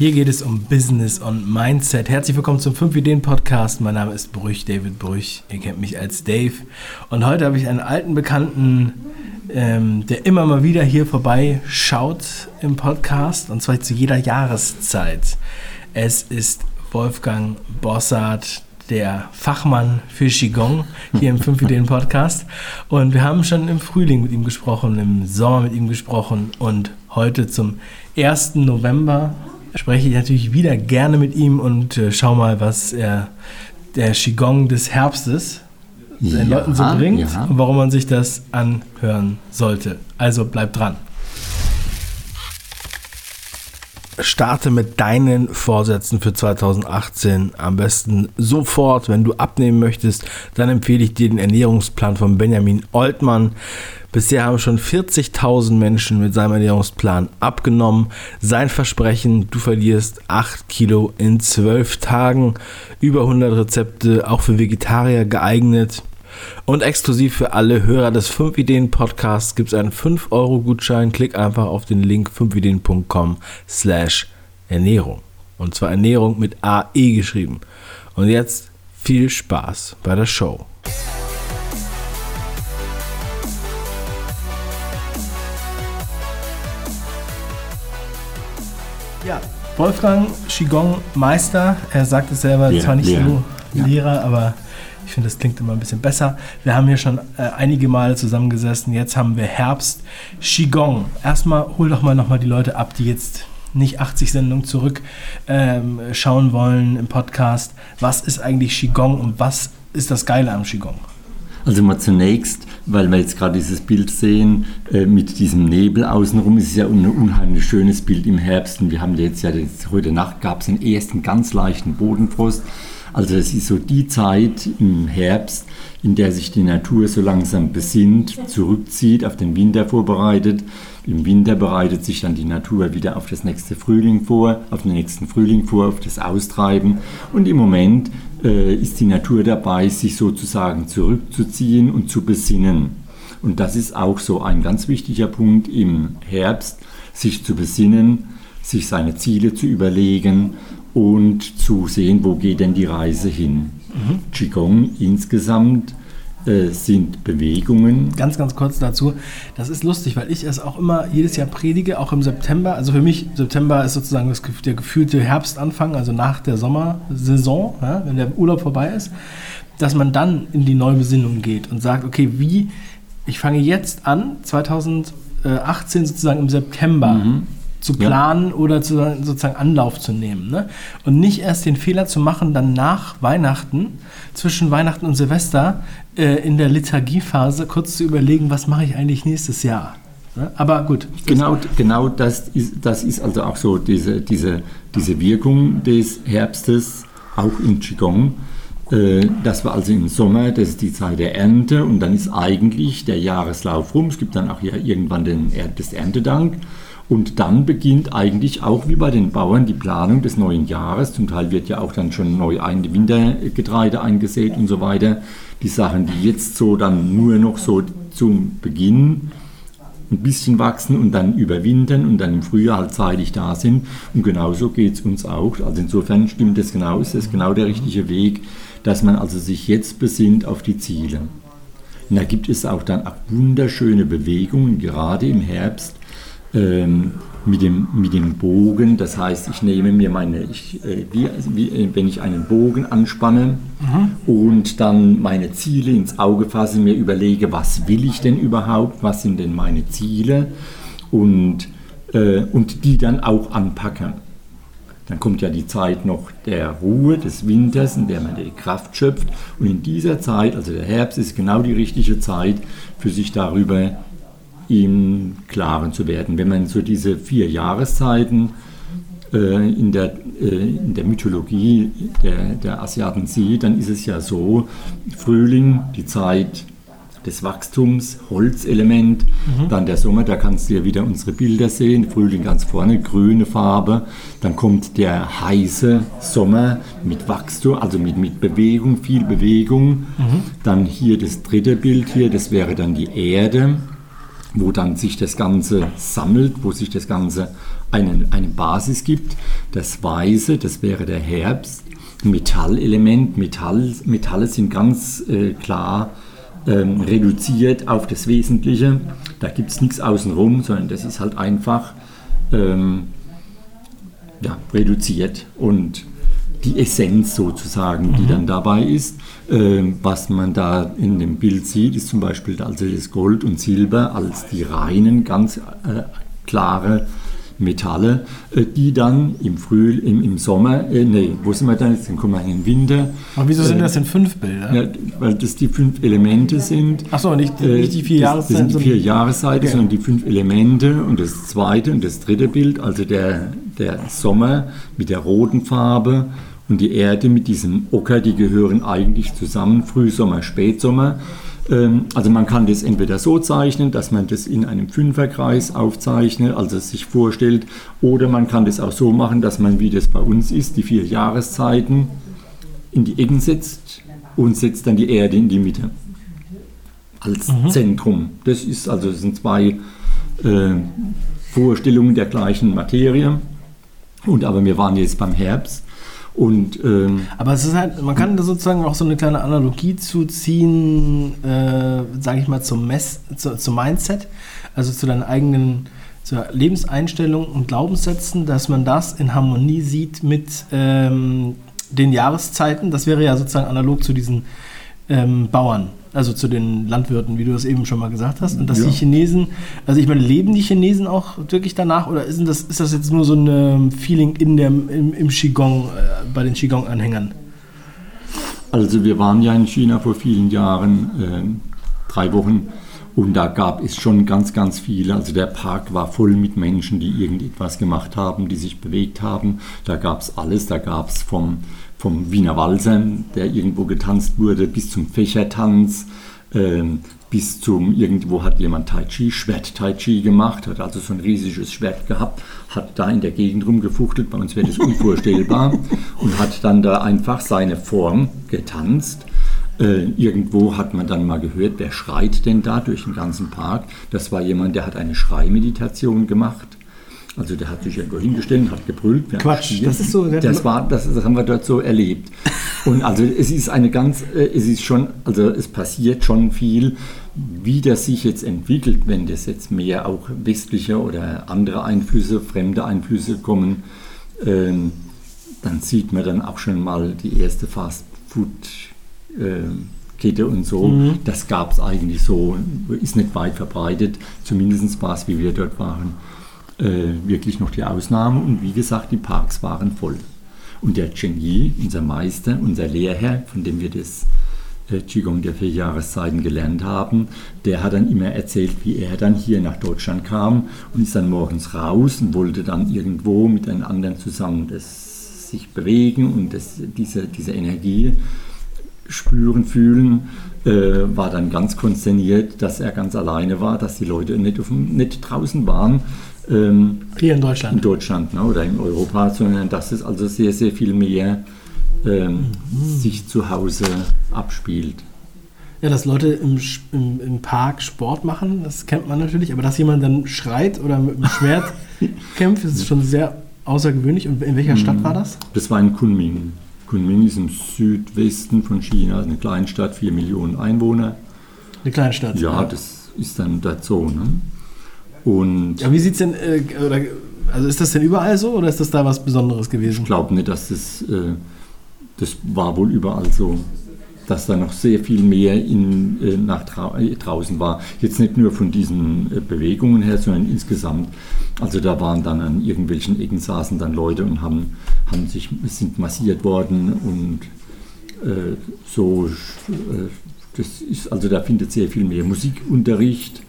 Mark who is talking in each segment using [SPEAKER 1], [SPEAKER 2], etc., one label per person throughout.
[SPEAKER 1] Hier geht es um Business und Mindset. Herzlich willkommen zum 5 Ideen Podcast. Mein Name ist Brüch, David Brüch. Ihr kennt mich als Dave. Und heute habe ich einen alten Bekannten, ähm, der immer mal wieder hier vorbei schaut im Podcast. Und zwar zu jeder Jahreszeit. Es ist Wolfgang Bossart, der Fachmann für Qigong hier im 5 Ideen Podcast. Und wir haben schon im Frühling mit ihm gesprochen, im Sommer mit ihm gesprochen und heute zum 1. November spreche ich natürlich wieder gerne mit ihm und äh, schau mal, was er, der Qigong des Herbstes den ja, Leuten so bringt ja. und warum man sich das anhören sollte. Also bleib dran. Starte mit deinen Vorsätzen für 2018 am besten sofort. Wenn du abnehmen möchtest, dann empfehle ich dir den Ernährungsplan von Benjamin Oltmann. Bisher haben schon 40.000 Menschen mit seinem Ernährungsplan abgenommen. Sein Versprechen, du verlierst 8 Kilo in 12 Tagen. Über 100 Rezepte, auch für Vegetarier geeignet. Und exklusiv für alle Hörer des 5 Ideen Podcasts gibt es einen 5-Euro-Gutschein. Klick einfach auf den Link 5ideen.com slash Ernährung. Und zwar Ernährung mit AE geschrieben. Und jetzt viel Spaß bei der Show. Ja, Wolfgang Qigong Meister, er sagt es selber, Lehrer, zwar nicht Lehrer. so Lehrer, ja. aber ich finde, das klingt immer ein bisschen besser. Wir haben hier schon äh, einige Male zusammengesessen. Jetzt haben wir Herbst. Qigong. Erstmal hol doch mal nochmal die Leute ab, die jetzt nicht 80 Sendungen zurück ähm, schauen wollen im Podcast. Was ist eigentlich Qigong und was ist das Geile am Qigong?
[SPEAKER 2] Also mal zunächst, weil wir jetzt gerade dieses Bild sehen, äh, mit diesem Nebel außenrum, ist es ja ein unheimlich schönes Bild im Herbst. Und wir haben jetzt ja, heute Nacht gab es den ersten ganz leichten Bodenfrost. Also es ist so die Zeit im Herbst, in der sich die Natur so langsam besinnt, zurückzieht, auf den Winter vorbereitet. Im Winter bereitet sich dann die Natur wieder auf das nächste Frühling vor, auf den nächsten Frühling vor, auf das Austreiben. Und im Moment äh, ist die Natur dabei, sich sozusagen zurückzuziehen und zu besinnen. Und das ist auch so ein ganz wichtiger Punkt im Herbst, sich zu besinnen, sich seine Ziele zu überlegen und zu sehen, wo geht denn die Reise hin. Mhm. Qigong insgesamt äh, sind Bewegungen.
[SPEAKER 1] Ganz, ganz kurz dazu. Das ist lustig, weil ich es auch immer jedes Jahr predige, auch im September. Also für mich, September ist sozusagen das, der gefühlte Herbstanfang, also nach der Sommersaison, ja, wenn der Urlaub vorbei ist, dass man dann in die Neubesinnung geht und sagt, okay, wie, ich fange jetzt an, 2018 sozusagen im September. Mhm zu planen ja. oder zu, sozusagen Anlauf zu nehmen. Ne? Und nicht erst den Fehler zu machen, dann nach Weihnachten, zwischen Weihnachten und Silvester, äh, in der Liturgiephase kurz zu überlegen, was mache ich eigentlich nächstes Jahr. Ne? Aber gut.
[SPEAKER 2] Genau, genau das, ist, das ist also auch so diese, diese, diese Wirkung des Herbstes, auch im Qigong. Äh, das war also im Sommer, das ist die Zeit der Ernte und dann ist eigentlich der Jahreslauf rum. Es gibt dann auch ja irgendwann den, das Erntedank. Und dann beginnt eigentlich auch wie bei den Bauern die Planung des neuen Jahres. Zum Teil wird ja auch dann schon neu ein Wintergetreide eingesät und so weiter. Die Sachen, die jetzt so dann nur noch so zum Beginn ein bisschen wachsen und dann überwintern und dann im Frühjahr halt zeitig da sind. Und genauso geht es uns auch. Also insofern stimmt das genau, ist das genau der richtige Weg, dass man also sich jetzt besinnt auf die Ziele. Und da gibt es auch dann auch wunderschöne Bewegungen, gerade im Herbst, ähm, mit, dem, mit dem Bogen. Das heißt, ich nehme mir meine, ich, äh, wie, wie, äh, wenn ich einen Bogen anspanne mhm. und dann meine Ziele ins Auge fasse, mir überlege, was will ich denn überhaupt, was sind denn meine Ziele und, äh, und die dann auch anpacke. Dann kommt ja die Zeit noch der Ruhe des Winters, in der man die Kraft schöpft. Und in dieser Zeit, also der Herbst, ist genau die richtige Zeit, für sich darüber im Klaren zu werden. Wenn man so diese vier Jahreszeiten äh, in, der, äh, in der Mythologie der, der Asiaten sieht, dann ist es ja so, Frühling, die Zeit des Wachstums, Holzelement, mhm. dann der Sommer, da kannst du ja wieder unsere Bilder sehen, Frühling ganz vorne, grüne Farbe, dann kommt der heiße Sommer mit Wachstum, also mit, mit Bewegung, viel Bewegung, mhm. dann hier das dritte Bild hier, das wäre dann die Erde, wo dann sich das Ganze sammelt, wo sich das Ganze eine, eine Basis gibt. Das Weiße, das wäre der Herbst, Metallelement. Metall, Metalle sind ganz äh, klar ähm, reduziert auf das Wesentliche. Da gibt es nichts außenrum, sondern das ist halt einfach ähm, ja, reduziert und die Essenz sozusagen, die mhm. dann dabei ist. Ähm, was man da in dem Bild sieht, ist zum Beispiel also das Gold und Silber als die reinen, ganz äh, klare Metalle, äh, die dann im Früh, im, im Sommer, äh, nee, wo sind wir dann jetzt? Dann kommen wir in den Winter.
[SPEAKER 1] Aber wieso sind äh, das denn fünf Bilder?
[SPEAKER 2] Ja, weil das die fünf Elemente sind.
[SPEAKER 1] Achso, nicht, nicht die vier Jahreszeiten.
[SPEAKER 2] Das sind die vier Jahreszeiten, okay. sondern die fünf Elemente und das zweite und das dritte Bild, also der, der Sommer mit der roten Farbe und die Erde mit diesem Ocker, die gehören eigentlich zusammen, Frühsommer, Spätsommer. Ähm, also man kann das entweder so zeichnen, dass man das in einem Fünferkreis aufzeichnet, also sich vorstellt, oder man kann das auch so machen, dass man, wie das bei uns ist, die vier Jahreszeiten in die Ecken setzt und setzt dann die Erde in die Mitte als mhm. Zentrum. Das ist also das sind zwei äh, Vorstellungen der gleichen Materie. Und aber wir waren jetzt beim Herbst und, ähm,
[SPEAKER 1] Aber es ist halt, man kann da sozusagen auch so eine kleine Analogie zuziehen, äh, sage ich mal, zum, Mess, zu, zum Mindset, also zu deinen eigenen zur Lebenseinstellung und Glaubenssätzen, dass man das in Harmonie sieht mit ähm, den Jahreszeiten. Das wäre ja sozusagen analog zu diesen ähm, Bauern also zu den Landwirten, wie du das eben schon mal gesagt hast. Und dass ja. die Chinesen, also ich meine, leben die Chinesen auch wirklich danach oder ist das, ist das jetzt nur so ein ähm, Feeling in der, im, im Qigong, äh, bei den Qigong-Anhängern?
[SPEAKER 2] Also wir waren ja in China vor vielen Jahren, äh, drei Wochen, und da gab es schon ganz, ganz viele. Also der Park war voll mit Menschen, die irgendetwas gemacht haben, die sich bewegt haben. Da gab es alles. Da gab es vom vom Wiener Walser, der irgendwo getanzt wurde, bis zum Fächertanz, äh, bis zum, irgendwo hat jemand Tai Chi, Schwert Tai Chi gemacht, hat also so ein riesiges Schwert gehabt, hat da in der Gegend rumgefuchtelt, bei uns wäre das unvorstellbar, und hat dann da einfach seine Form getanzt. Äh, irgendwo hat man dann mal gehört, wer schreit denn da durch den ganzen Park? Das war jemand, der hat eine Schreimeditation gemacht. Also der hat sich irgendwo hingestellt und hat gebrüllt.
[SPEAKER 1] Quatsch, das ist so.
[SPEAKER 2] Das, war, das, das haben wir dort so erlebt. Und also es ist eine ganz, äh, es ist schon, also es passiert schon viel. Wie das sich jetzt entwickelt, wenn das jetzt mehr auch westliche oder andere Einflüsse, fremde Einflüsse kommen, ähm, dann sieht man dann auch schon mal die erste Fast-Food-Kette und so. Mhm. Das gab es eigentlich so, ist nicht weit verbreitet, zumindest war es, wie wir dort waren äh, wirklich noch die Ausnahme. Und wie gesagt, die Parks waren voll. Und der Cheng Yi, unser Meister, unser Lehrherr, von dem wir das äh, Qigong der vier Jahreszeiten gelernt haben, der hat dann immer erzählt, wie er dann hier nach Deutschland kam und ist dann morgens raus und wollte dann irgendwo mit einem anderen zusammen das sich bewegen und das, diese, diese Energie spüren, fühlen, äh, war dann ganz konsterniert, dass er ganz alleine war, dass die Leute nicht, auf, nicht draußen waren,
[SPEAKER 1] ähm, Hier in Deutschland.
[SPEAKER 2] In Deutschland ne, oder in Europa, sondern dass es also sehr, sehr viel mehr ähm, mhm. sich zu Hause abspielt.
[SPEAKER 1] Ja, dass Leute im, im, im, Park Sport machen, das kennt man natürlich, aber dass jemand dann schreit oder mit dem Schwert kämpft, ist schon sehr außergewöhnlich. Und in welcher Stadt mhm. war das?
[SPEAKER 2] Das war in Kunming. Kunming ist im Südwesten von China, eine Kleinstadt, vier Millionen Einwohner.
[SPEAKER 1] Eine Kleinstadt?
[SPEAKER 2] Ja, ja. das ist dann dazu. Ne? Und
[SPEAKER 1] ja, wie sieht es denn, äh, oder, also ist das denn überall so oder ist das da was Besonderes gewesen?
[SPEAKER 2] Ich glaube nicht, dass das, äh, das war wohl überall so, dass da noch sehr viel mehr in, äh, nach drau äh, draußen war. Jetzt nicht nur von diesen äh, Bewegungen her, sondern insgesamt. Also da waren dann an irgendwelchen Ecken saßen dann Leute und haben, haben sich, sind massiert worden und äh, so, das ist, also da findet sehr viel mehr Musikunterricht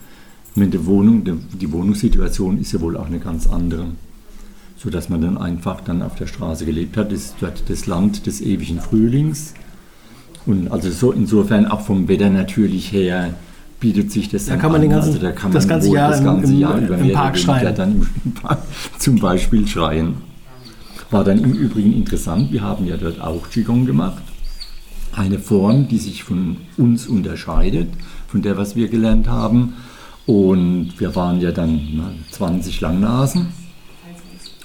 [SPEAKER 2] mit der Wohnung, die Wohnungssituation ist ja wohl auch eine ganz andere. So dass man dann einfach dann auf der Straße gelebt hat. Das ist dort das Land des ewigen Frühlings. Und also so insofern auch vom Wetter natürlich her bietet sich das
[SPEAKER 1] da kann man an. Ganzen, also da kann man das ganze Jahr, das ganze Jahr im, über im Park schreien.
[SPEAKER 2] dann im Park zum Beispiel schreien. War dann im Übrigen interessant, wir haben ja dort auch Qigong gemacht. Eine Form, die sich von uns unterscheidet, von der, was wir gelernt haben Und wir waren ja dann 20 Langnasen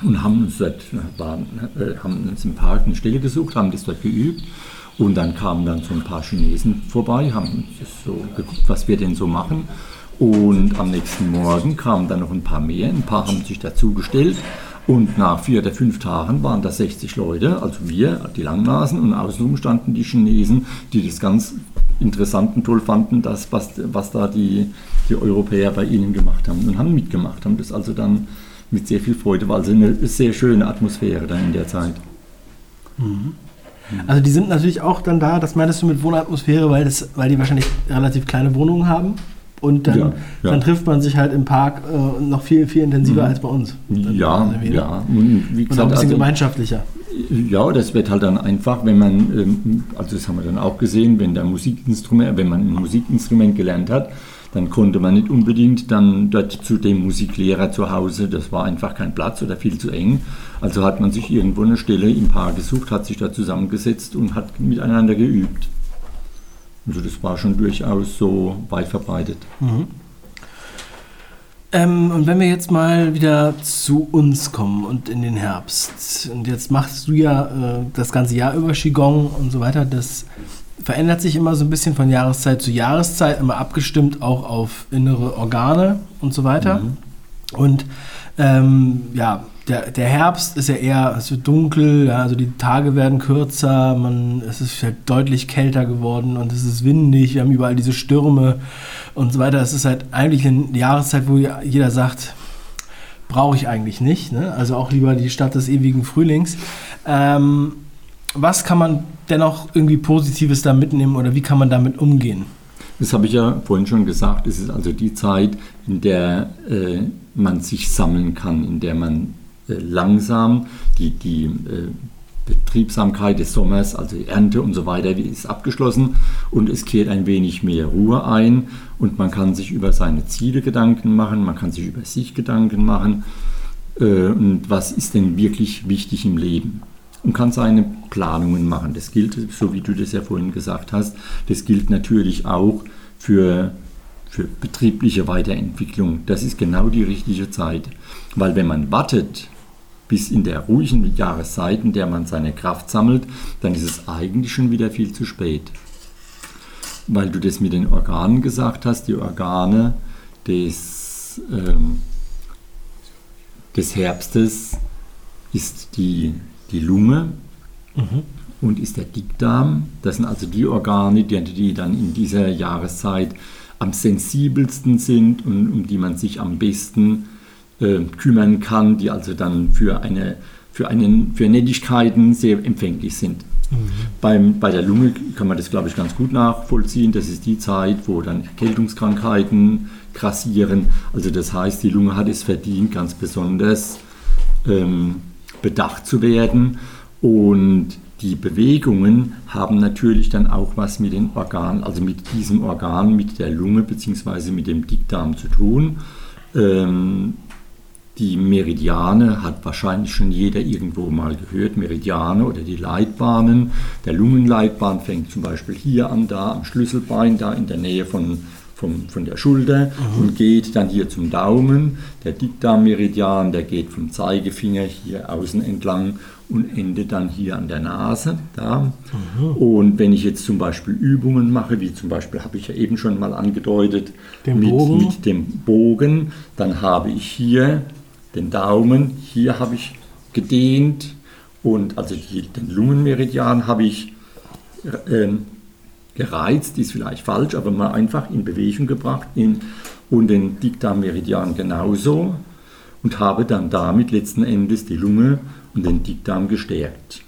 [SPEAKER 2] und haben uns, dort, waren, äh, haben uns im Park eine Stelle gesucht, haben das dort geübt. Und dann kamen dann so ein paar Chinesen vorbei, haben so geguckt, was wir denn so machen. Und am nächsten Morgen kamen dann noch ein paar mehr, ein paar haben sich dazugestellt. Und nach vier oder fünf Tagen waren da 60 Leute, also wir, die Langnasen, und außenrum standen die Chinesen, die das ganz interessant und toll fanden, das, was, was da die, die Europäer bei ihnen gemacht haben und haben mitgemacht, haben das also dann mit sehr viel Freude, war also eine sehr schöne Atmosphäre dann in der Zeit.
[SPEAKER 1] Mhm. Also die sind natürlich auch dann da, das meintest du mit Wohnatmosphäre, weil, das, weil die wahrscheinlich relativ kleine Wohnungen haben? Und dann, ja, ja. dann, trifft man sich halt im Park äh, noch viel, viel intensiver mhm. als bei uns.
[SPEAKER 2] ja, ja.
[SPEAKER 1] Und, wie gesagt, und auch ein bisschen also, gemeinschaftlicher.
[SPEAKER 2] Ja, das wird halt dann einfach, wenn man, ähm, also das haben wir dann auch gesehen, wenn der Musikinstrument, wenn man ein Musikinstrument gelernt hat, dann konnte man nicht unbedingt dann dort zu dem Musiklehrer zu Hause, das war einfach kein Platz oder viel zu eng. Also hat man sich irgendwo eine Stelle im Park gesucht, hat sich da zusammengesetzt und hat miteinander geübt. Also das war schon durchaus so weit verbreitet. Mhm.
[SPEAKER 1] Ähm, und wenn wir jetzt mal wieder zu uns kommen und in den Herbst. Und jetzt machst du ja äh, das ganze Jahr über Qigong und so weiter. Das verändert sich immer so ein bisschen von Jahreszeit zu Jahreszeit, immer abgestimmt auch auf innere Organe und so weiter. Mhm. Und ähm, ja, der, der Herbst ist ja eher, es wird dunkel, ja, also die Tage werden kürzer, man, es ist halt deutlich kälter geworden und es ist windig, wir haben überall diese Stürme und so weiter. Es ist halt eigentlich eine Jahreszeit, wo jeder sagt, brauche ich eigentlich nicht. Ne? Also auch lieber die Stadt des ewigen Frühlings. Ähm, was kann man dennoch irgendwie Positives da mitnehmen oder wie kann man damit umgehen?
[SPEAKER 2] Das habe ich ja vorhin schon gesagt. Es ist also die Zeit, in der äh, man sich sammeln kann, in der man äh, langsam die, die äh, Betriebsamkeit des Sommers, also Ernte und so weiter, ist abgeschlossen und es kehrt ein wenig mehr Ruhe ein und man kann sich über seine Ziele Gedanken machen, man kann sich über sich Gedanken machen äh, und was ist denn wirklich wichtig im Leben und kann seine Planungen machen. Das gilt, so wie du das ja vorhin gesagt hast, das gilt natürlich auch für, für betriebliche Weiterentwicklung. Das ist genau die richtige Zeit, weil wenn man wartet, bis in der ruhigen Jahreszeit, in der man seine Kraft sammelt, dann ist es eigentlich schon wieder viel zu spät. Weil du das mit den Organen gesagt hast, die Organe des, ähm, des Herbstes ist die, die Lunge mhm. und ist der Dickdarm. Das sind also die Organe, die, die dann in dieser Jahreszeit am sensibelsten sind und um die man sich am besten äh, kümmern kann, die also dann für, eine, für, einen, für Nettigkeiten sehr empfänglich sind. Mhm. Beim, bei der Lunge kann man das, glaube ich, ganz gut nachvollziehen. Das ist die Zeit, wo dann Erkältungskrankheiten grassieren. Also das heißt, die Lunge hat es verdient, ganz besonders ähm, bedacht zu werden. Und die Bewegungen haben natürlich dann auch was mit den Organen, also mit diesem Organ, mit der Lunge bzw. mit dem Dickdarm zu tun. Ähm, die Meridiane hat wahrscheinlich schon jeder irgendwo mal gehört, Meridiane oder die Leitbahnen. Der Lungenleitbahn fängt zum Beispiel hier an, da am Schlüsselbein, da in der Nähe von, von, von der Schulter mhm. und geht dann hier zum Daumen. Der Dickdarmmeridian, der geht vom Zeigefinger hier außen entlang und endet dann hier an der Nase. Da. Mhm. Und wenn ich jetzt zum Beispiel Übungen mache, wie zum Beispiel habe ich ja eben schon mal angedeutet, mit, mit dem Bogen, dann habe ich hier den Daumen, hier habe ich gedehnt und also die, den Lungenmeridian habe ich äh, gereizt, ist vielleicht falsch, aber mal einfach in Bewegung gebracht in, und den Dickdarmmeridian genauso und habe dann damit letzten Endes die Lunge und den Dickdarm gestärkt.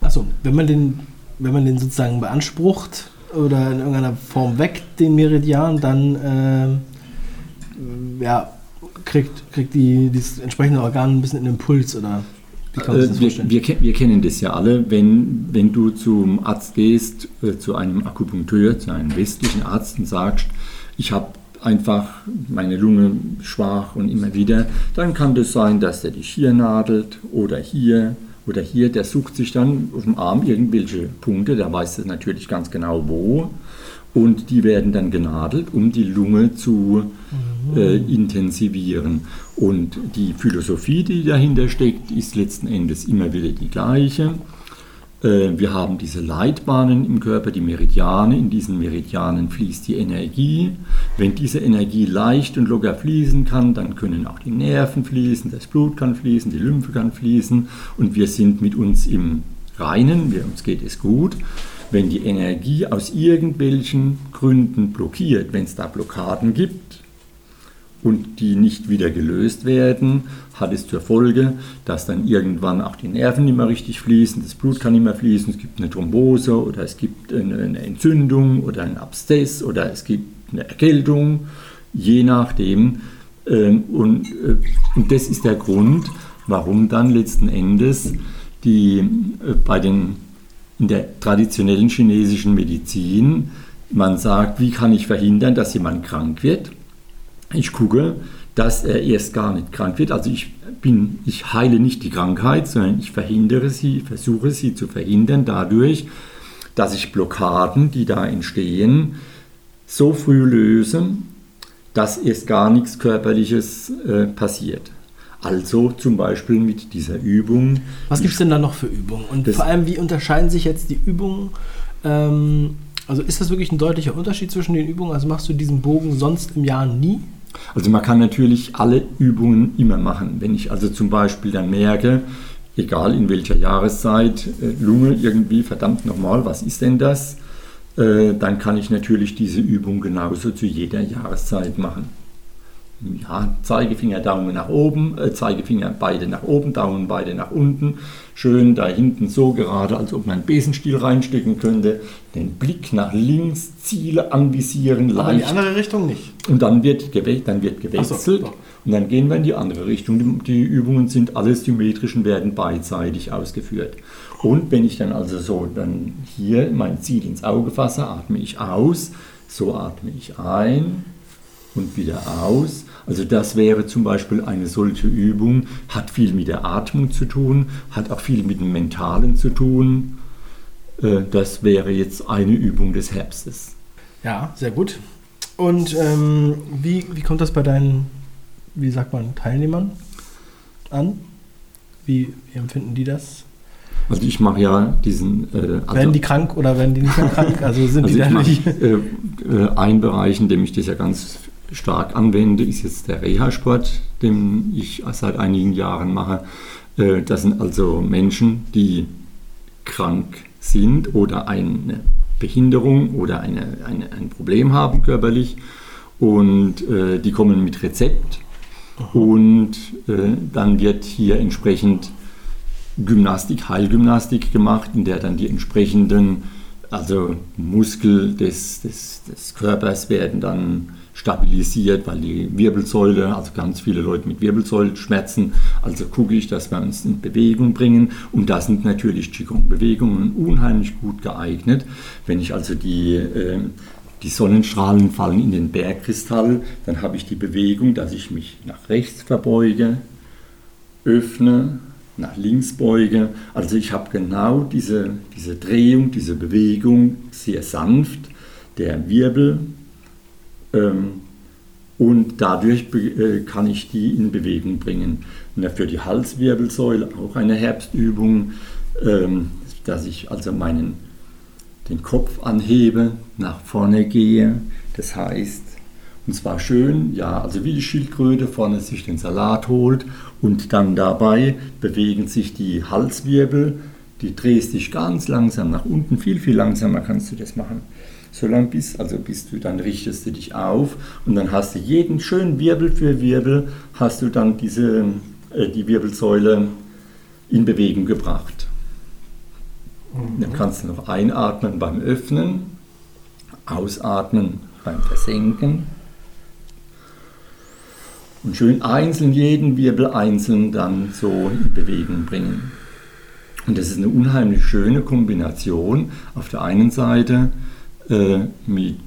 [SPEAKER 1] Achso, wenn man den, wenn man den sozusagen beansprucht oder in irgendeiner Form weckt, den Meridian, dann äh, ja, kriegt, kriegt die, das entsprechende Organ ein bisschen einen Impuls oder
[SPEAKER 2] äh? Wir, wir, wir, kennen das ja alle, wenn, wenn du zum Arzt gehst, äh, zu einem Akupunkteur, zu einem westlichen Arzt und sagst, ich habe einfach meine Lunge schwach und immer wieder, dann kann das sein, dass der dich hier nadelt oder hier oder hier, der sucht sich dann auf dem Arm irgendwelche Punkte, der weiß das natürlich ganz genau wo und die werden dann genadelt, um die Lunge zu äh, intensivieren. Und die Philosophie, die dahinter steckt, ist letzten Endes immer wieder die gleiche. Äh, wir haben diese Leitbahnen im Körper, die Meridiane. In diesen Meridianen fließt die Energie. Wenn diese Energie leicht und locker fließen kann, dann können auch die Nerven fließen, das Blut kann fließen, die Lymphe kann fließen und wir sind mit uns im Reinen, uns geht es gut. Wenn die Energie aus irgendwelchen Gründen blockiert, wenn es da Blockaden gibt, und die nicht wieder gelöst werden, hat es zur Folge, dass dann irgendwann auch die Nerven nicht mehr richtig fließen, das Blut kann nicht mehr fließen, es gibt eine Thrombose oder es gibt eine Entzündung oder ein Abszess oder es gibt eine Erkältung, je nachdem. Ähm, und, äh, und das ist der Grund, warum dann letzten Endes die äh, bei den in der traditionellen chinesischen Medizin man sagt, wie kann ich verhindern, dass jemand krank wird? Ich gucke, dass er erst gar nicht krank wird. Also ich bin, ich heile nicht die Krankheit, sondern ich verhindere sie, versuche sie zu verhindern dadurch, dass ich Blockaden, die da entstehen, so früh löse, dass erst gar nichts Körperliches äh, passiert. Also zum Beispiel mit dieser Übung.
[SPEAKER 1] Was gibt es denn da noch für Übungen? Und vor allem, wie unterscheiden sich jetzt die Übungen ähm, also ist das wirklich ein deutlicher Unterschied zwischen den Übungen? Also machst du diesen Bogen sonst im Jahr nie?
[SPEAKER 2] Also man kann natürlich alle Übungen immer machen. Wenn ich also zum Beispiel dann merke, egal in welcher Jahreszeit, äh, Lunge irgendwie, verdammt nochmal, was ist denn das? Äh, dann kann ich natürlich diese Übung genauso zu jeder Jahreszeit machen ja, Zeigefinger, Daumen nach oben, äh, Zeigefinger beide nach oben, Daumen beide nach unten. Schön da hinten so gerade, als ob man einen Besenstiel reinstecken könnte. Den Blick nach links, Ziele anvisieren,
[SPEAKER 1] leicht. Aber in die andere Richtung nicht.
[SPEAKER 2] Und dann wird, gewe dann wird gewechselt. So, und dann gehen wir in die andere Richtung. Die, die Übungen sind alles symmetrisch und werden beidseitig ausgeführt. Und wenn ich dann also so dann hier mein Ziel ins Auge fasse, atme ich aus, so atme ich ein und wieder aus. Also das wäre zum Beispiel eine solche Übung, hat viel mit der Atmung zu tun, hat auch viel mit dem Mentalen zu tun. Äh, das wäre jetzt eine Übung des Herbstes.
[SPEAKER 1] Ja, sehr gut. Und ähm, wie, wie kommt das bei deinen, wie sagt man, Teilnehmern an? Wie, wie empfinden die das?
[SPEAKER 2] Also ich mache ja diesen.
[SPEAKER 1] Äh, also werden die krank oder werden die nicht krank? Also sind also die da nicht?
[SPEAKER 2] Äh, äh, ein Bereich, in dem ich das ja ganz stark anwende, ist jetzt der Reha-Sport, den ich seit einigen Jahren mache. Äh, das sind also Menschen, die krank sind oder eine Behinderung oder eine, eine ein Problem haben körperlich. Und äh, die kommen mit Rezept. Und äh, dann wird hier entsprechend Gymnastik, Heilgymnastik gemacht, in der dann die entsprechenden also Muskel des, des, des Körpers werden dann stabilisiert, weil die Wirbelsäule, also ganz viele Leute mit Wirbelsäulschmerzen, also gucke ich, dass wir uns in Bewegung bringen und da sind natürlich Qigong-Bewegungen unheimlich gut geeignet. Wenn ich also die, äh, die Sonnenstrahlen fallen in den Bergkristall, dann habe ich die Bewegung, dass ich mich nach rechts verbeuge, öffne, nach links beuge. Also ich habe genau diese, diese Drehung, diese Bewegung sehr sanft. Der Wirbel und dadurch äh, kann ich die in Bewegung bringen. Und für die Halswirbelsäule auch eine Herbstübung, ähm, dass ich also meinen, den Kopf anhebe, nach vorne gehe. Das heißt, und zwar schön, ja, also wie die Schildkröte vorne sich den Salat holt und dann dabei bewegen sich die Halswirbel, die drehst dich ganz langsam nach unten, viel, viel langsamer kannst du das machen so lang bis, also bis du dann richtest du dich auf und dann hast du jeden schönen Wirbel für Wirbel, hast du dann diese, äh, die Wirbelsäule in Bewegung gebracht. Mhm. Dann kannst du noch einatmen beim Öffnen, ausatmen beim Versenken und schön einzeln jeden Wirbel einzeln dann so in Bewegung bringen. Und das ist eine unheimlich schöne Kombination. Auf der einen Seite äh, mit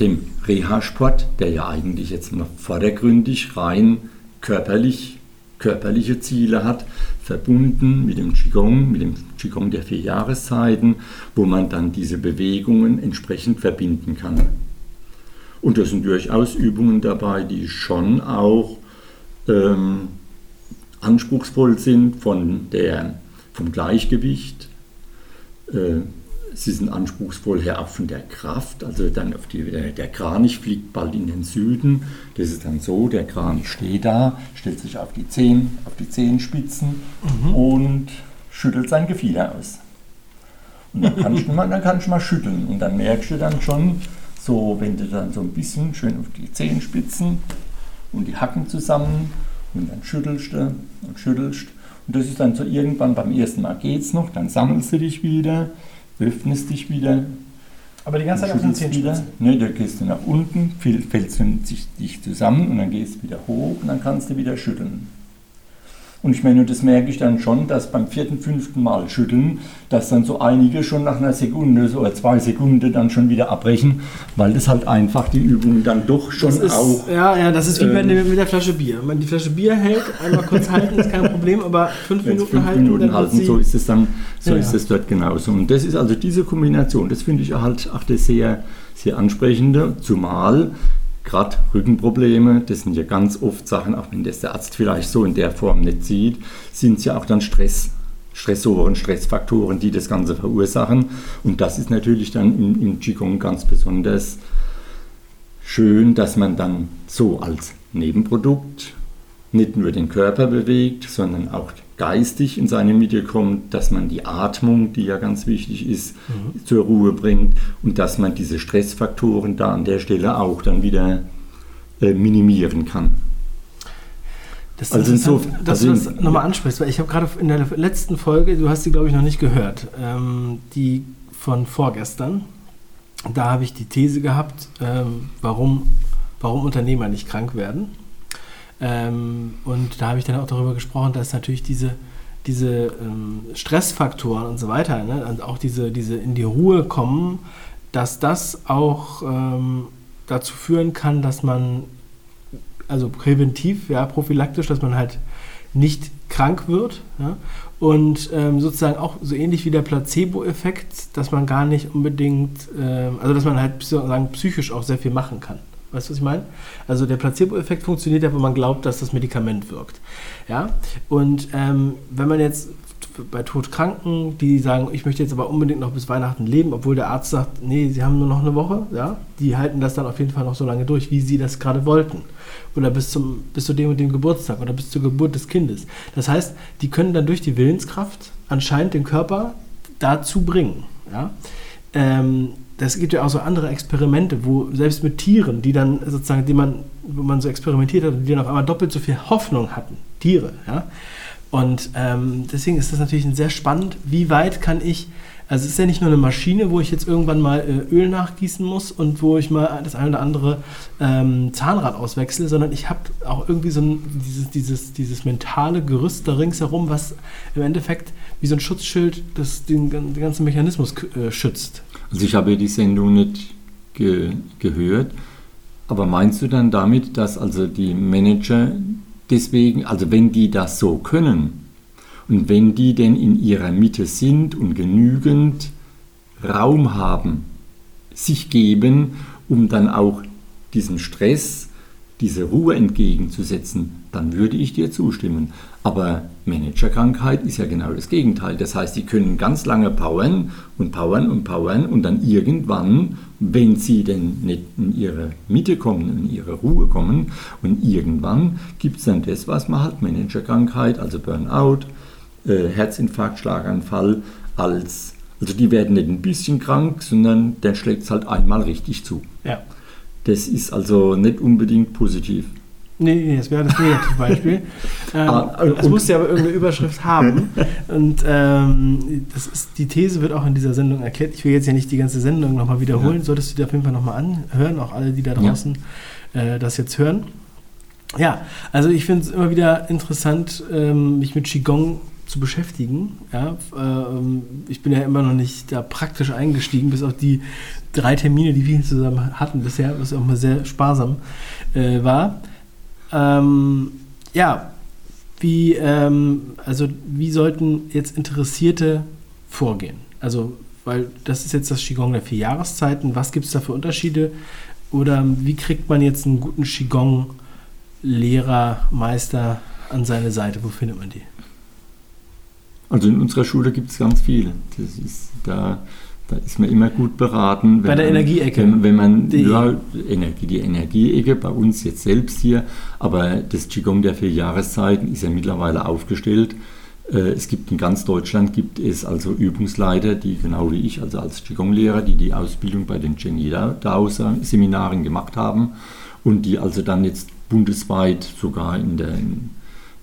[SPEAKER 2] dem Reha-Sport, der ja eigentlich jetzt noch vordergründig rein körperlich körperliche Ziele hat, verbunden mit dem Qigong, mit dem Qigong der vier Jahreszeiten, wo man dann diese Bewegungen entsprechend verbinden kann. Und da sind durchaus Übungen dabei, die schon auch ähm, anspruchsvoll sind von der, vom Gleichgewicht. Äh, sie sind anspruchsvoll her auch von der Kraft, also dann auf die, äh, der Kranich fliegt bald in den Süden. Das ist dann so, der Kranich steht da, stellt sich auf die, Zehen, auf die Zehenspitzen mhm. und schüttelt sein Gefieder aus. Und dann kannst, du mal, dann kannst du mal schütteln und dann merkst du dann schon, so wenn du dann so ein bisschen schön auf die Zehenspitzen und die Hacken zusammen und dann schüttelst du und schüttelst. Und das ist dann so irgendwann beim ersten Mal geht's noch, dann sammelst du dich wieder, öffnest dich wieder.
[SPEAKER 1] Aber die ganze Zeit auf den Zehenspitzen?
[SPEAKER 2] Ne, da gehst du nach unten, fällst du dich zusammen und dann gehst du wieder hoch und dann kannst du wieder schütteln. Und ich meine, das merke ich dann schon, dass beim vierten, fünften Mal schütteln, dass dann so einige schon nach einer Sekunde so oder zwei Sekunden dann schon wieder abbrechen, weil das halt einfach die Übung dann doch schon
[SPEAKER 1] ist,
[SPEAKER 2] auch.
[SPEAKER 1] Ja, ja, das ist wie ähm, mit der Flasche Bier. Wenn man die Flasche Bier hält, einmal kurz halten, ist kein Problem, aber fünf Minuten fünf halten.
[SPEAKER 2] Minuten halten, so ist es dann, so ja, ist es dort genauso. Und das ist also diese Kombination, das finde ich halt auch das sehr, sehr ansprechende, zumal gerade Rückenprobleme, das sind ja ganz oft Sachen, auch wenn das der Arzt vielleicht so in der Form nicht sieht, sind es ja auch dann Stress, Stressoren, Stressfaktoren, die das Ganze verursachen. Und das ist natürlich dann im, im Qigong ganz besonders schön, dass man dann so als Nebenprodukt nicht nur den Körper bewegt, sondern auch geistig in seine Mitte kommt, dass man die Atmung, die ja ganz wichtig ist, mhm. zur Ruhe bringt und dass man diese Stressfaktoren da an der Stelle auch dann wieder äh, minimieren kann.
[SPEAKER 1] Das ist also so, dass also du das nochmal ansprichst, weil ich habe gerade in der letzten Folge, du hast die glaube ich noch nicht gehört, ähm, die von vorgestern, da habe ich die These gehabt, ähm, warum, warum Unternehmer nicht krank werden. Ähm, und da habe ich dann auch darüber gesprochen, dass natürlich diese, diese ähm, Stressfaktoren und so weiter, ne, und auch diese, diese in die Ruhe kommen, dass das auch ähm, dazu führen kann, dass man, also präventiv, ja, prophylaktisch, dass man halt nicht krank wird. Ja? Und ähm, sozusagen auch so ähnlich wie der Placebo-Effekt, dass man gar nicht unbedingt, ähm, also dass man halt sozusagen psychisch auch sehr viel machen kann. Weißt du, was ich meine? Also der Placebo-Effekt funktioniert ja, wenn man glaubt, dass das Medikament wirkt. Ja? Und ähm, wenn man jetzt bei Todkranken, die sagen, ich möchte jetzt aber unbedingt noch bis Weihnachten leben, obwohl der Arzt sagt, nee, sie haben nur noch eine Woche, ja, die halten das dann auf jeden Fall noch so lange durch, wie sie das gerade wollten. Oder bis, zum, bis zu dem und dem Geburtstag oder bis zur Geburt des Kindes. Das heißt, die können dann durch die Willenskraft anscheinend den Körper dazu bringen. Ja? Ähm, das gibt ja auch so andere Experimente, wo selbst mit Tieren, die dann sozusagen, die man, wo man so experimentiert hat, die dann auf einmal doppelt so viel Hoffnung hatten. Tiere, ja. Und ähm, deswegen ist das natürlich sehr spannend, wie weit kann ich, also es ist ja nicht nur eine Maschine, wo ich jetzt irgendwann mal äh, Öl nachgießen muss und wo ich mal das eine oder andere ähm, Zahnrad auswechsle, sondern ich habe auch irgendwie so ein, dieses, dieses, dieses mentale Gerüst da ringsherum, was im Endeffekt wie so ein Schutzschild das, den, den ganzen Mechanismus äh, schützt.
[SPEAKER 2] Also ich habe die Sendung nicht ge gehört, aber meinst du dann damit, dass also die Manager deswegen, also wenn die das so können und wenn die denn in ihrer Mitte sind und genügend Raum haben, sich geben, um dann auch diesem Stress diese Ruhe entgegenzusetzen, dann würde ich dir zustimmen. Aber Managerkrankheit ist ja genau das Gegenteil. Das heißt, sie können ganz lange powern und powern und powern und dann irgendwann, wenn sie denn nicht in ihre Mitte kommen, in ihre Ruhe kommen, und irgendwann gibt es dann das, was man halt Managerkrankheit, also Burnout, äh, Herzinfarkt, Schlaganfall, als, also die werden nicht ein bisschen krank, sondern dann schlägt es halt einmal richtig zu.
[SPEAKER 1] Ja.
[SPEAKER 2] Das ist also nicht unbedingt positiv.
[SPEAKER 1] Nee, das wäre das Negativbeispiel. ähm, ah, das muss ja aber irgendeine Überschrift haben. Und ähm, das ist, die These wird auch in dieser Sendung erklärt. Ich will jetzt ja nicht die ganze Sendung nochmal wiederholen. Ja. Solltest du dir auf jeden Fall nochmal anhören, auch alle, die da draußen ja. äh, das jetzt hören. Ja, also ich finde es immer wieder interessant, ähm, mich mit Qigong zu beschäftigen. Ja, ähm, ich bin ja immer noch nicht da praktisch eingestiegen, bis auf die drei Termine, die wir zusammen hatten bisher, was auch mal sehr sparsam äh, war. Ähm, ja, wie, ähm, also wie sollten jetzt Interessierte vorgehen? Also, weil das ist jetzt das Qigong der vier Jahreszeiten. Was gibt es da für Unterschiede? Oder wie kriegt man jetzt einen guten Qigong-Lehrer, Meister an seine Seite? Wo findet man die?
[SPEAKER 2] Also in unserer Schule gibt es ganz viele. Das ist, da, da ist man immer gut beraten.
[SPEAKER 1] Bei der Energieecke.
[SPEAKER 2] Wenn, wenn man
[SPEAKER 1] Die-
[SPEAKER 2] ja, Energie, die Energieecke bei uns jetzt selbst hier, aber das Qigong der vier Jahreszeiten ist ja mittlerweile aufgestellt. Äh, Es gibt in ganz Deutschland gibt es also Übungsleiter, die genau wie ich, also als Qigong-Lehrer, die die Ausbildung bei den Jenny Dao-Seminaren gemacht haben und die also dann jetzt bundesweit sogar in der in,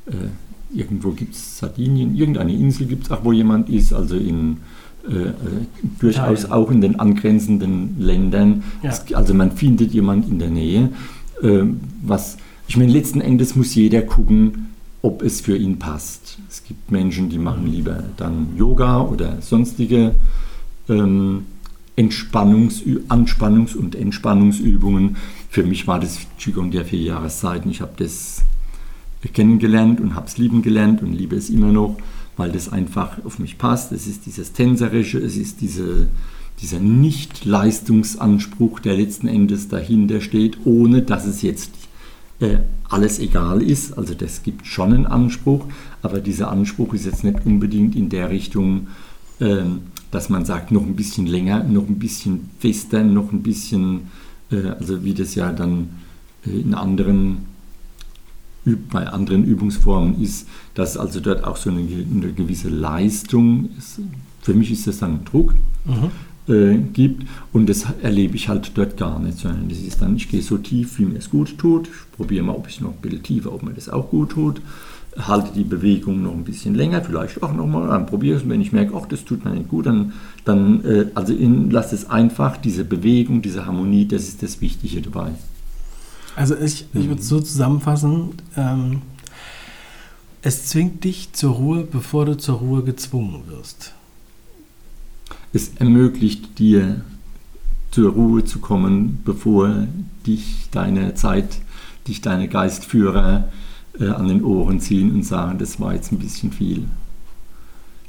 [SPEAKER 2] äh, irgendwo gibt es Sardinien, irgendeine Insel gibt es auch, wo jemand ist, also in äh, äh, durchaus
[SPEAKER 1] Italien.
[SPEAKER 2] auch in den angrenzenden Ländern.
[SPEAKER 1] Ja.
[SPEAKER 2] Es, also man findet jemand in der Nähe. Ähm, was, ich meine, letzten Endes muss jeder gucken, ob es für ihn passt. Es gibt Menschen, die machen lieber dann Yoga oder sonstige ähm, Entspannungs Anspannungs- und Entspannungsübungen. Für mich war das Qigong der vier Jahreszeiten. Ich habe das kennengelernt und habe es lieben gelernt und liebe es immer noch, weil das einfach auf mich passt. Es ist dieses Tänzerische, es ist diese, dieser Nicht-Leistungsanspruch, der letzten Endes dahinter steht, ohne dass es jetzt äh, alles egal ist. Also das gibt schon einen Anspruch, aber dieser Anspruch ist jetzt nicht unbedingt in der Richtung, ähm, dass man sagt, noch ein bisschen länger, noch ein bisschen fester, noch ein bisschen, äh, also wie das ja dann äh, in anderen bei anderen Übungsformen ist, dass also dort auch so eine, eine gewisse Leistung ist. Für mich ist das dann ein Druck
[SPEAKER 1] Mhm.
[SPEAKER 2] äh, gibt und das erlebe ich halt dort gar nicht, sondern das ist dann, ich gehe so tief, wie mir es gut tut, ich probiere mal, ob ich noch ein bisschen tiefer, ob mir das auch gut tut, halte die Bewegung noch ein bisschen länger, vielleicht auch nochmal, dann probiere es und wenn ich merke, ach, das tut mir nicht gut, dann, dann äh, also in, lass es einfach, diese Bewegung, diese Harmonie, das ist das Wichtige dabei.
[SPEAKER 1] Also ich, ich würde es so zusammenfassen, ähm, es zwingt dich zur Ruhe, bevor du zur Ruhe gezwungen wirst.
[SPEAKER 2] Es ermöglicht dir, zur Ruhe zu kommen, bevor dich deine Zeit, dich deine Geistführer äh, an den Ohren ziehen und sagen, das war jetzt ein bisschen viel.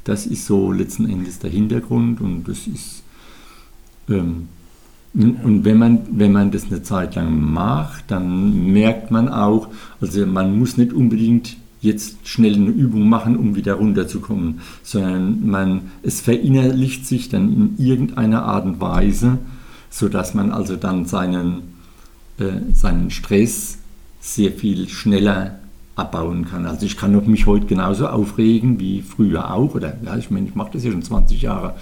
[SPEAKER 2] Das ist so letzten Endes der Hintergrund und das ist ähm, und wenn man, wenn man das eine Zeit lang macht, dann merkt man auch, also man muss nicht unbedingt jetzt schnell eine Übung machen, um wieder runterzukommen, sondern man, es verinnerlicht sich dann in irgendeiner Art und Weise, sodass man also dann seinen, äh, seinen Stress sehr viel schneller abbauen kann. Also ich kann mich heute genauso aufregen wie früher auch, oder ja, ich meine, ich mache das ja schon 20 Jahre,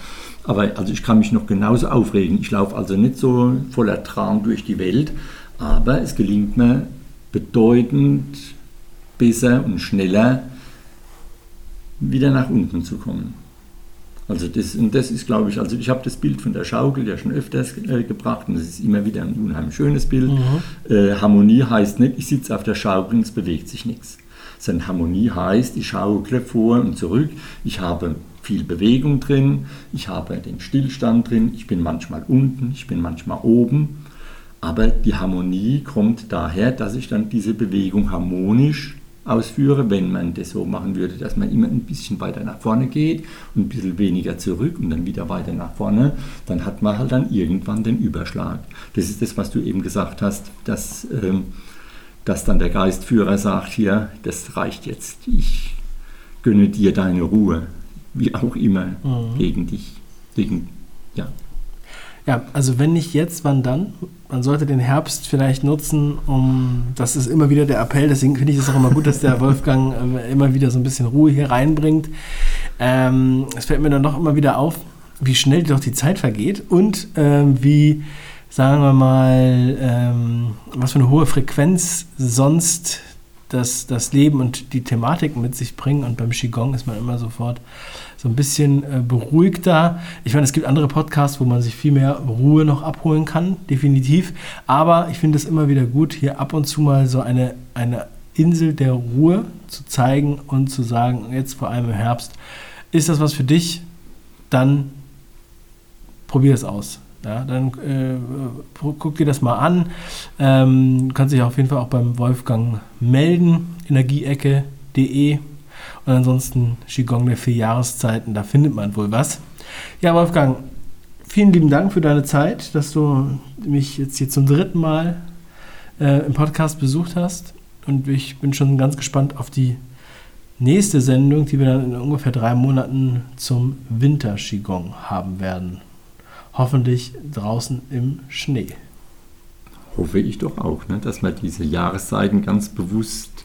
[SPEAKER 2] aber also ich kann mich noch genauso aufregen. Ich laufe also nicht so voller Tran durch die Welt, aber es gelingt mir bedeutend besser und schneller wieder nach unten zu kommen. Also das, und das ist, glaube ich, also ich habe das Bild von der Schaukel ja schon öfters äh, gebracht und das ist immer wieder ein unheimlich schönes Bild. Äh, Harmonie heißt nicht, ich sitze auf der Schaukel und es bewegt sich nichts. Sondern Harmonie heißt, ich schaukle vor und zurück, ich habe viel Bewegung drin, ich habe den Stillstand drin, ich bin manchmal unten, ich bin manchmal oben. Aber die Harmonie kommt daher, dass ich dann diese Bewegung harmonisch ausführe, wenn man das so machen würde, dass man immer ein bisschen weiter nach vorne geht und ein bisschen weniger zurück und dann wieder weiter nach vorne, dann hat man halt dann irgendwann den Überschlag. Das ist das, was du eben gesagt hast, dass, ähm, dass dann der Geistführer sagt, hier, das reicht jetzt, ich gönne dir deine Ruhe, wie auch immer,
[SPEAKER 1] Mhm.
[SPEAKER 2] gegen dich. Gegen, ja.
[SPEAKER 1] Ja, also wenn nicht jetzt, wann dann? Man sollte den Herbst vielleicht nutzen, um, das ist immer wieder der Appell, deswegen finde ich es auch immer gut, dass der Wolfgang äh, immer wieder so ein bisschen Ruhe hier reinbringt. Ähm, es fällt mir dann doch immer wieder auf, wie schnell doch die Zeit vergeht und ähm, wie, sagen wir mal, ähm, was für eine hohe Frequenz sonst das, das Leben und die Thematik mit sich bringen. Und beim Qigong ist man immer sofort so ein bisschen äh, beruhigter. Ich meine, es gibt andere Podcasts, wo man sich viel mehr Ruhe noch abholen kann, definitiv. Aber ich finde es immer wieder gut, hier ab und zu mal so eine, eine Insel der Ruhe zu zeigen und zu sagen, jetzt vor allem im Herbst, ist das was für dich? Dann probier es aus. Ja, dann äh, guck dir das mal an. Ähm, kannst dich auf jeden Fall auch beim Wolfgang melden. Energieecke Und ansonsten Qigong der vier Jahreszeiten, da findet man wohl was. Ja, Wolfgang, vielen lieben Dank für deine Zeit, dass du mich jetzt hier zum dritten Mal äh, im Podcast besucht hast. Und ich bin schon ganz gespannt auf die nächste Sendung, die wir dann in ungefähr drei Monaten zum Winter-Qigong haben werden. Hoffentlich draußen im Schnee.
[SPEAKER 2] Hoffe ich doch auch, ne, dass wir diese Jahreszeiten ganz bewusst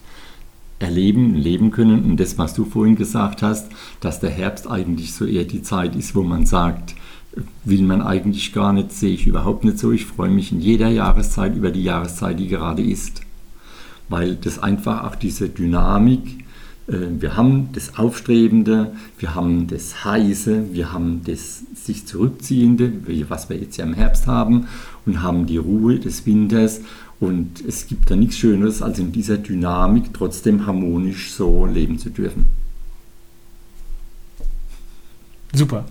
[SPEAKER 2] erleben, leben können. Und das, was du vorhin gesagt hast, dass der Herbst eigentlich so eher die Zeit ist, wo man sagt, will man eigentlich gar nicht, sehe ich überhaupt nicht so. Ich freue mich in jeder Jahreszeit über die Jahreszeit, die gerade ist. Weil das einfach auch diese Dynamik, äh, wir haben das Aufstrebende, wir haben das Heiße, wir haben das sich Zurückziehende, was wir jetzt ja im Herbst haben, und haben die Ruhe des Winters. Und es gibt da nichts Schöneres, als in dieser Dynamik trotzdem harmonisch so leben zu dürfen.
[SPEAKER 1] Super.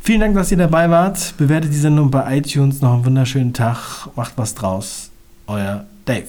[SPEAKER 1] Vielen Dank, dass ihr dabei wart. Bewertet die Sendung bei iTunes. Noch einen wunderschönen Tag. Macht was draus. Euer Dave.